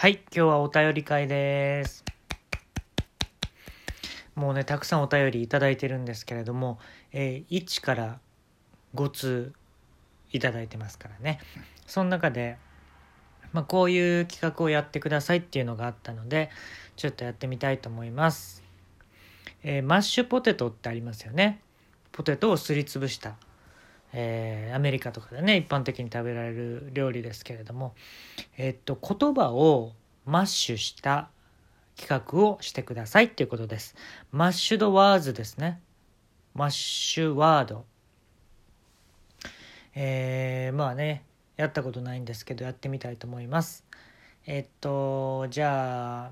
はい、今日はお便り会です。もうね、たくさんお便りいただいてるんですけれども、えー1から5通いただいてますからね。その中で、まあ、こういう企画をやってくださいっていうのがあったので、ちょっとやってみたいと思います。えーマッシュポテトってありますよね。ポテトをすりつぶした、えーアメリカとかでね一般的に食べられる料理ですけれども、えっと言葉をマッシュした企画をしてくださいっていうことです。 mashed words ですね。 mash word。えーまあねやったことないんですけどやってみたいと思います。えっとじゃあ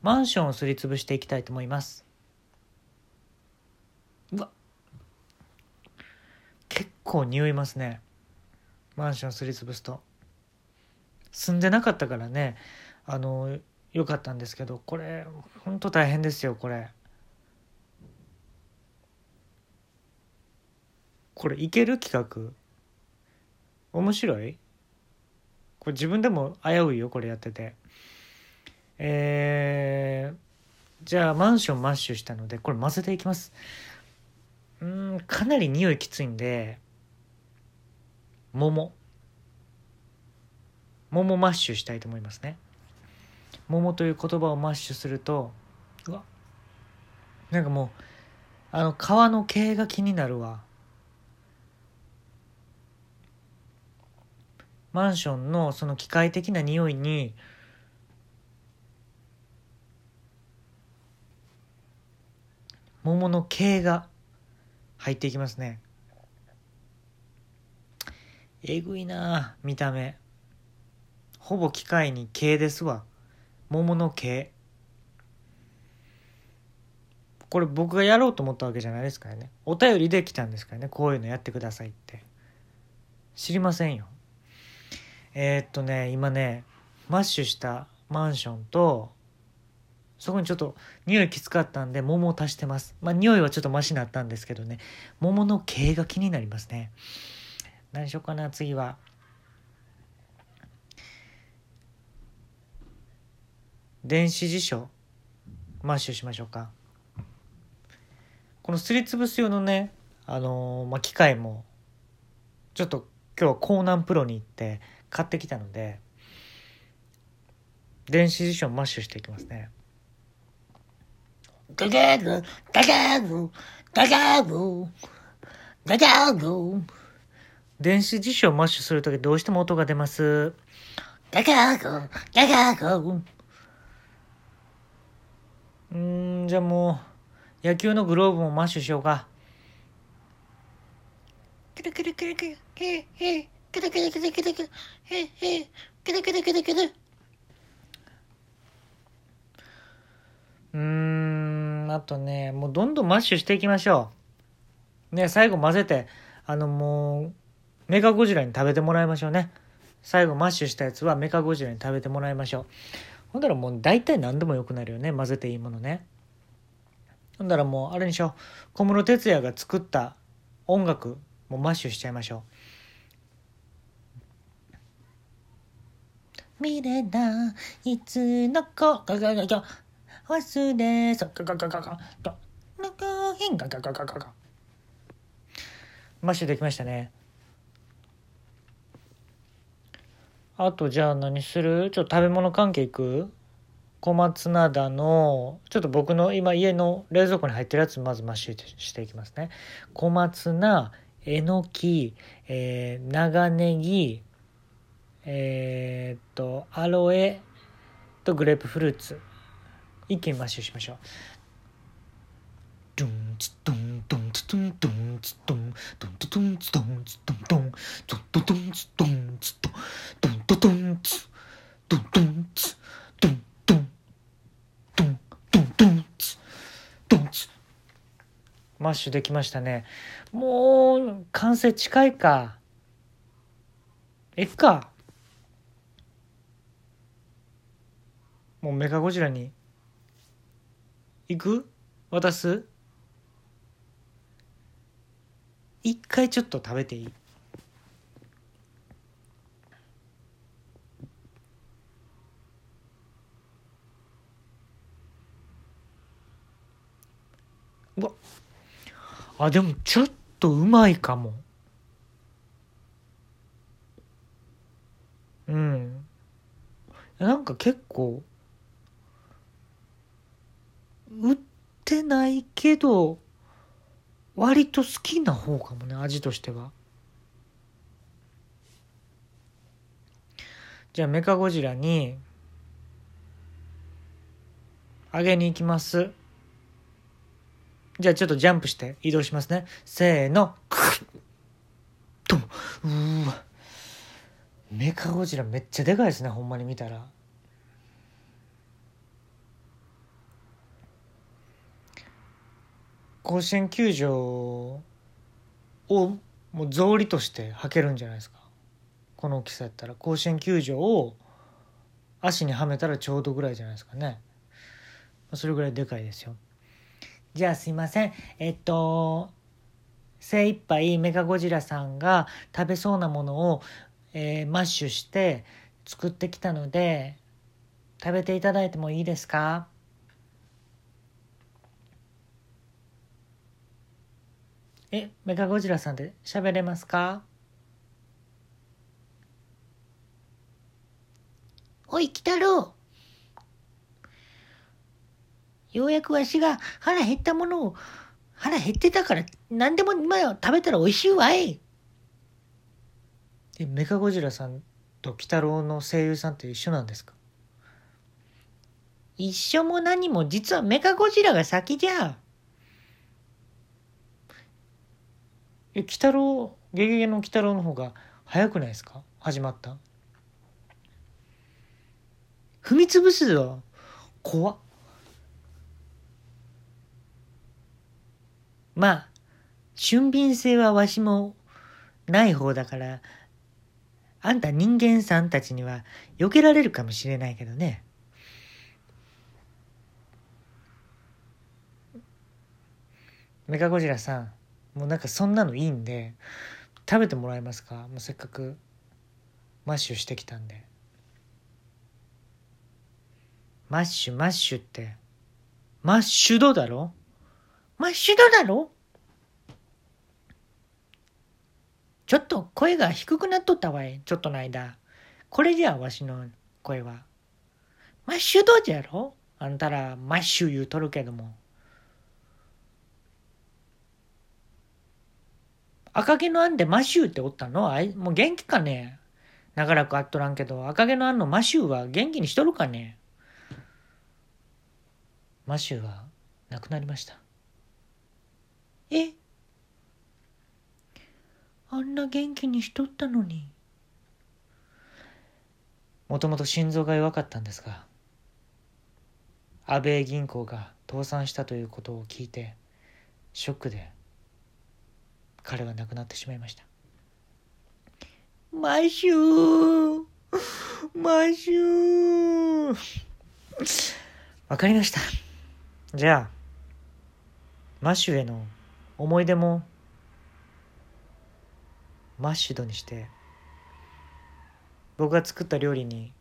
マンションをすりつぶしていきたいと思います。うわ結構匂いますね。マンションすりつぶすと。住んでなかったからね。あのよかったんですけどこれほんと大変ですよこれ。これいける企画？面白い？これ自分でも危ういよこれやってて。えー、じゃあマンションマッシュしたのでこれ混ぜていきます。うんかなり匂いきついんで桃。桃マッシュしたいと思いますね。桃という言葉をマッシュするとうわ。なんかもうあの皮の形が気になるわ。マンションのその機械的な匂いに桃の形が入っていきますね。えぐいな見た目。ほぼ機械に形ですわ。桃の形これ僕がやろうと思ったわけじゃないですからね。お便りで来たんですからね。こういうのやってくださいって。知りませんよ。えーっとね今ねマッシュしたマンションとそこにちょっと匂いきつかったんで桃を足してます。まあ匂いはちょっとマシになったんですけどね。桃の形が気になりますね。何しようかな次は。電子辞書マッシュしましょうか。このすりつぶす用のねあのーまあ、機械もちょっと今日は江南プロに行って買ってきたので電子辞書マッシュしていきますね。ガガーグ、ガガーグ、ガガーグ、ガガーグ、電子辞書をマッシュするときどうしても音が出ますガガグ、ガガグ。うーんじゃあもう野球のグローブもマッシュしようかくるくるくるくる、へへ、くるくるくるくるくる、へへ、くるくるくるくる。うーんあとねもうどんどんマッシュしていきましょうね最後混ぜてあのもうメカゴジラに食べてもらいましょうね。最後マッシュしたやつはメカゴジラに食べてもらいましょう。ほんだらもう大体何でもよくなるよね。混ぜていいものね。ほんだらもうあれにしよう。小室哲哉が作った音楽もうマッシュしちゃいましょう。見れないつの子ガガガガ忘れそガガガガガガの子へんガガガガガガうマッシュできましたね。あとじゃあ何する？ちょっと食べ物関係いく？小松菜だのちょっと僕の今家の冷蔵庫に入ってるやつまずマッシュしていきますね。小松菜えのき、えー長ネギえーっとアロエとグレープフルーツ。一気にマッシュしましょう。ドゥンツドンドンツドンドンツドンドンドンツドンツドンドンドンドドンツドンツドンドンドドンツ。ドンドンツ。ドンドンドンドンドンツ。ドンツ。マッシュできましたね。もう完成近いか。えっか。もうメカゴジラに。行く？渡す？一回ちょっと食べていい？あでもちょっとうまいかも。うん。なんか結構売ってないけど割と好きな方かもね味としては。じゃあメカゴジラにあげに行きます。じゃあちょっとジャンプして移動しますね。せーの。クッと。うわ。メカゴジラめっちゃでかいですねほんまに見たら。甲子園球場をもう草履として履けるんじゃないですか。この大きさやったら。甲子園球場を足にはめたらちょうどぐらいじゃないですかね。それぐらいでかいですよ。じゃあすいません。えっと精一杯メカゴジラさんが食べそうなものを、えーマッシュして作ってきたので食べていただいてもいいですか？えメカゴジラさんで喋れますか？おい、鬼太郎。ようやくわしが腹減ったものを、腹減ってたから何でも今食べたら美味しいわい。えメカゴジラさんと鬼太郎の声優さんって一緒なんですか？一緒も何も実はメカゴジラが先じゃ。え鬼太郎ゲゲゲの鬼太郎の方が早くないですか？始まった。踏み潰すぞ。怖っまあ、俊敏性はわしもない方だから、あんた人間さんたちには避けられるかもしれないけどね。メカゴジラさんもうなんかそんなのいいんで食べてもらえますか？もうせっかくマッシュしてきたんで。マッシュマッシュってマッシュドだろ？マッシュドだろ？ちょっと声が低くなっとったわい、ちょっとの間。これじゃわしの声は。マッシュドじゃろ？あんたらマッシュ言うとるけども。赤毛のアンでマシューっておったの？あいもう元気かね？長らく会っとらんけど。赤毛のアンのマシューは元気にしとるかね？マッシューは亡くなりました。え？あんな元気にしとったのに。もともと心臓が弱かったんですが安倍銀行が倒産したということを聞いてショックで彼は亡くなってしまいました。マシューマシュー。わかりました。じゃあマッシュへの思い出もマッシュドにして僕が作った料理に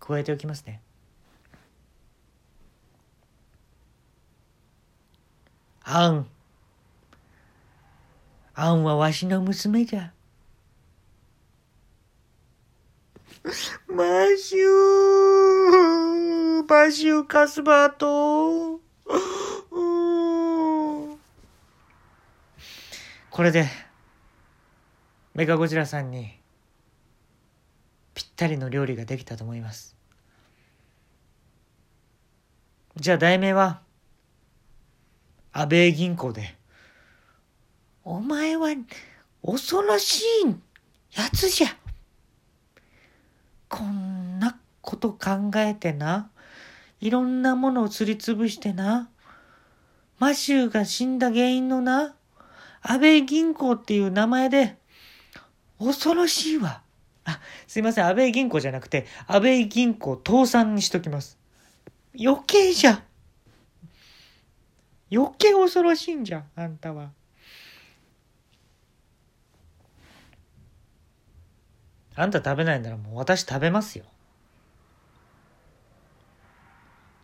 加えておきますねアン。アンはわしの娘じゃ。マッシューマシューカスバートこれでメカゴジラさんにぴったりの料理ができたと思いますじゃあ題名は安倍銀行でお前は恐ろしいやつじゃ。こんなこと考えてな。いろんなものをすりつぶしてな。マシューが死んだ原因のな。安倍銀行っていう名前で、恐ろしいわ。あすいません。安倍銀行じゃなくて安倍銀行倒産にしときます。余計じゃ。余計恐ろしいんじゃあんたは。あんた食べないならもう私食べますよ。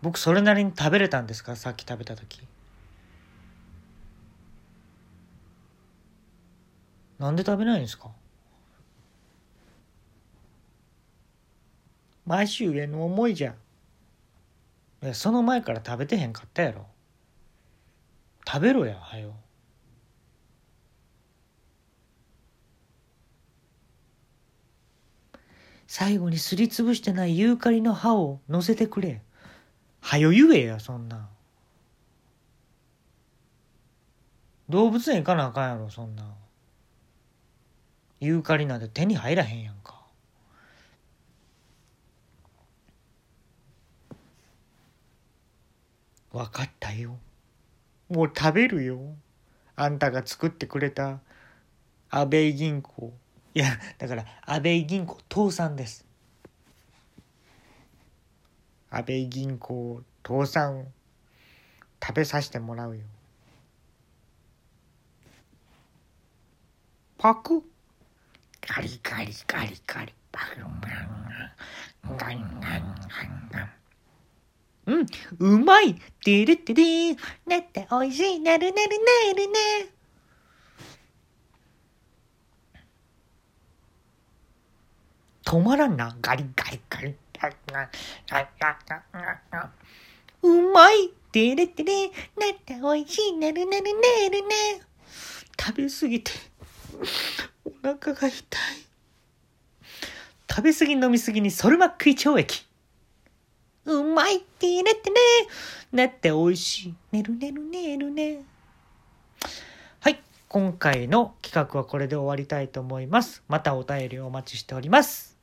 僕それなりに食べれたんですか？さっき食べた時。なんで食べないんですか？マシューへの思いじゃ。いやその前から食べてへんかったやろ食べろやはよ最後にすりつぶしてないユーカリの葉を乗せてくれ。はよ言えや、そんな。動物園行かなあかんやろそんなユーカリなんて手に入らへんやんかわかったよ。もう食べるよ。あんたが作ってくれた安倍銀行。いや、だから安倍銀行倒産です。安倍銀行倒産食べさせてもらうよ。パクカリカリカリカリ。パバマンガンガンガンガンガンうん。うまいディてッディーなっておいしいなるなるなるね止まらん。なガリガリガリガリガリガリガリうまいてれてれなっておいしいなるなるなるね食べすぎてお腹が痛い食べ過ぎ飲み過ぎにソルマック胃腸液うまいってねってね。なって美味しい。ねるねるねるね。はい今回の企画はこれで終わりたいと思いますまたお便りお待ちしております